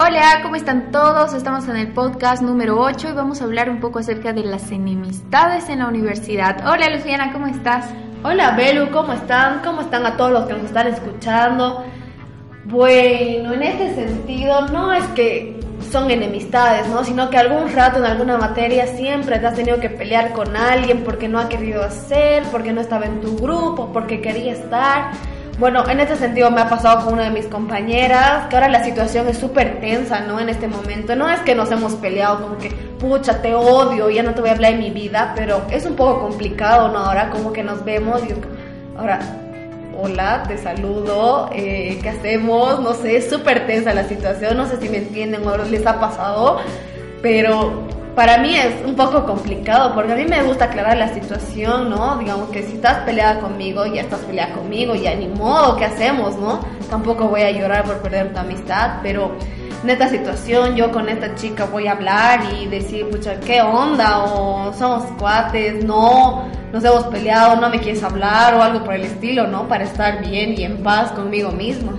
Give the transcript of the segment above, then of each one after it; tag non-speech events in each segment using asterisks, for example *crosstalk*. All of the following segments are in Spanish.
Hola, ¿cómo están todos? Estamos en el podcast número 8 y vamos a hablar un poco acerca de las enemistades en la universidad. Hola Luciana, ¿cómo estás? Hola Belu, ¿cómo están? ¿Cómo están a todos los que nos están escuchando? Bueno, en este sentido no es que son enemistades, ¿no? Sino que algún rato en alguna materia siempre te has tenido que pelear con alguien porque no ha querido hacer, porque no estaba en tu grupo, porque quería estar. Bueno, en este sentido me ha pasado con una de mis compañeras, que ahora la situación es súper tensa, ¿no? En este momento. No es que nos hemos peleado como que, pucha, te odio, ya no te voy a hablar de mi vida, pero es un poco complicado, ¿no? Ahora como que nos vemos y ahora, hola, te saludo, eh, ¿qué hacemos? No sé, es súper tensa la situación, no sé si me entienden o les ha pasado, pero para mí es un poco complicado porque a mí me gusta aclarar la situación, ¿no? Digamos que si estás peleada conmigo, ya estás peleada conmigo, ya ni modo, ¿qué hacemos, no? Tampoco voy a llorar por perder tu amistad, pero en esta situación yo con esta chica voy a hablar y decir, pucha, ¿qué onda? O somos cuates, no, nos hemos peleado, no me quieres hablar o algo por el estilo, ¿no? Para estar bien y en paz conmigo mismo.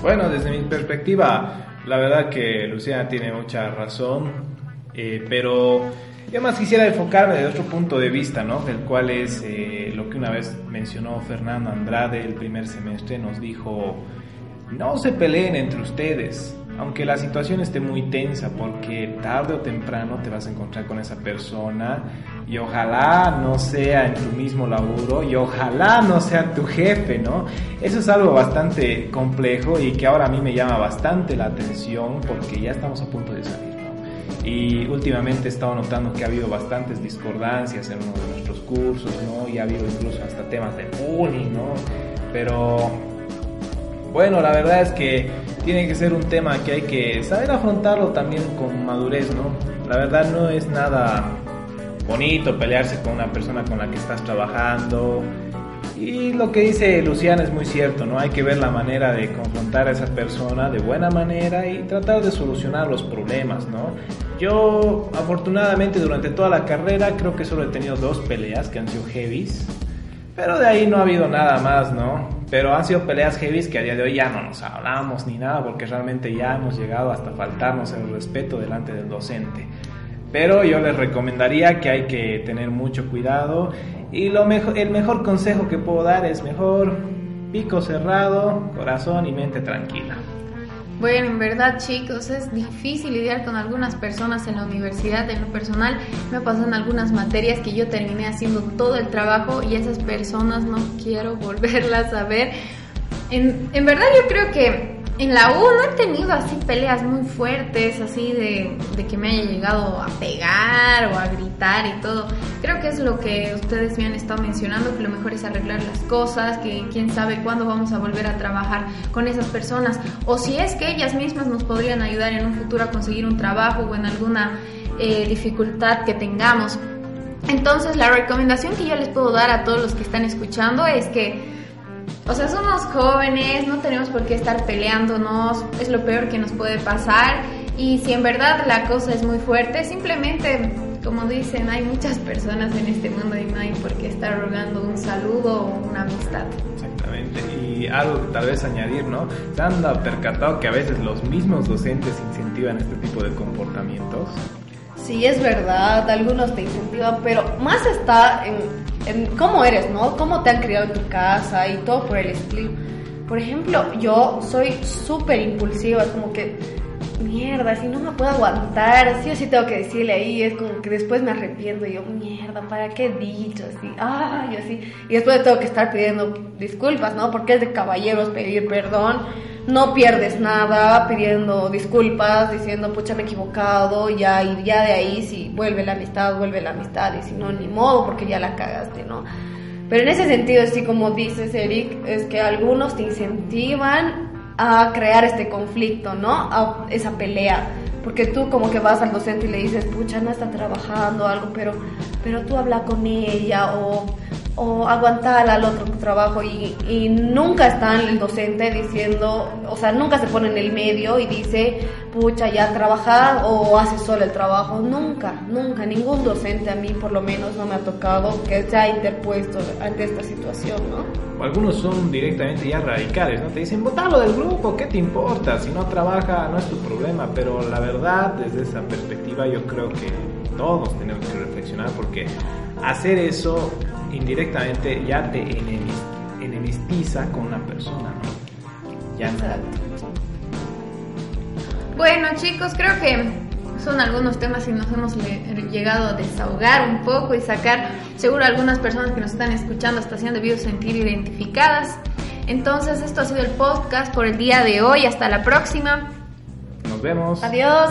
Bueno, desde mi perspectiva, la verdad que Luciana tiene mucha razón eh, pero yo más quisiera enfocarme de otro punto de vista, ¿no? El cual es eh, lo que una vez mencionó Fernando Andrade el primer semestre, nos dijo, no se peleen entre ustedes, aunque la situación esté muy tensa, porque tarde o temprano te vas a encontrar con esa persona y ojalá no sea en tu mismo laburo y ojalá no sea tu jefe, ¿no? Eso es algo bastante complejo y que ahora a mí me llama bastante la atención porque ya estamos a punto de salir y últimamente he estado notando que ha habido bastantes discordancias en uno de nuestros cursos, ¿no? Y ha habido incluso hasta temas de bullying, ¿no? Pero bueno, la verdad es que tiene que ser un tema que hay que saber afrontarlo también con madurez, ¿no? La verdad no es nada bonito pelearse con una persona con la que estás trabajando, y lo que dice Luciana es muy cierto, ¿no? Hay que ver la manera de confrontar a esa persona de buena manera y tratar de solucionar los problemas, ¿no? Yo, afortunadamente, durante toda la carrera creo que solo he tenido dos peleas que han sido heavies, pero de ahí no ha habido nada más, ¿no? Pero han sido peleas heavies que a día de hoy ya no nos hablamos ni nada porque realmente ya hemos llegado hasta faltarnos el respeto delante del docente. Pero yo les recomendaría que hay que tener mucho cuidado y lo mejor, el mejor consejo que puedo dar es mejor pico cerrado, corazón y mente tranquila. Bueno, en verdad chicos, es difícil lidiar con algunas personas en la universidad. En lo personal me pasan algunas materias que yo terminé haciendo todo el trabajo y esas personas no quiero *laughs* volverlas a ver. En, en verdad yo creo que en la U no he tenido así peleas muy fuertes, así de, que me haya llegado a pegar o a gritar y todo. Creo que es lo que ustedes me han estado mencionando, que lo mejor es arreglar las cosas, que quién sabe cuándo vamos a volver a trabajar con esas personas, o si es que ellas mismas nos podrían ayudar en un futuro a conseguir un trabajo o en alguna eh, dificultad que tengamos. Entonces la recomendación que yo les puedo dar a todos los que están escuchando es que o sea, somos jóvenes, no tenemos por qué estar peleándonos, es lo peor que nos puede pasar. Y si en verdad la cosa es muy fuerte, simplemente, como dicen, hay muchas personas en este mundo y no hay por qué estar rogando un saludo o una amistad. Exactamente. Y algo que tal vez añadir, ¿no? ¿Se han percatado que a veces los mismos docentes incentivan este tipo de comportamientos? Sí, es verdad, algunos te incentivan, pero más está en, en, cómo eres, ¿no? Cómo te han criado en tu casa y todo por el estilo. Por ejemplo, yo soy súper impulsiva, es como que, mierda, si no me puedo aguantar, sí o sí tengo que decirle ahí, es como que después me arrepiento y yo, mierda, ¿para qué he dicho así? Ay, así. Y después tengo que estar pidiendo disculpas, ¿no? Porque es de caballeros pedir perdón no pierdes nada pidiendo disculpas, diciendo, pucha, me he equivocado, ya, y ya de ahí, si vuelve la amistad, vuelve la amistad, y si no, ni modo, porque ya la cagaste, ¿no? Pero en ese sentido, así como dices, Eric, es que algunos te incentivan a crear este conflicto, ¿no? A esa pelea. Porque tú como que vas al docente y le dices, pucha, no está trabajando algo, pero, pero tú habla con ella o o. Aguantar al otro trabajo y, y nunca está el docente diciendo, o sea, nunca se pone en el medio y dice, pucha, ya trabajar o hace solo el trabajo. Nunca, nunca, ningún docente a mí por lo menos no me ha tocado que se interpuesto ante esta situación, ¿no? Algunos son directamente ya radicales, ¿no? Te dicen, votalo del grupo, ¿qué te importa? Si no trabaja, no es tu problema. Pero la verdad, desde esa perspectiva, yo creo que todos tenemos que reflexionar porque hacer eso indirectamente ya te enemistiza con una persona, ¿no? Ya Exacto. Bueno chicos, creo que son algunos temas que nos hemos le- llegado a desahogar un poco y sacar, seguro algunas personas que nos están escuchando hasta se han debido sentir identificadas. Entonces esto ha sido el podcast por el día de hoy, hasta la próxima. Nos vemos. Adiós.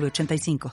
906985.